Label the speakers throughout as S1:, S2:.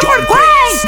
S1: Johnny Craze!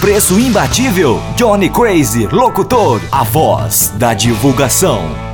S2: preço imbatível. Johnny Crazy Locutor, a voz da divulgação.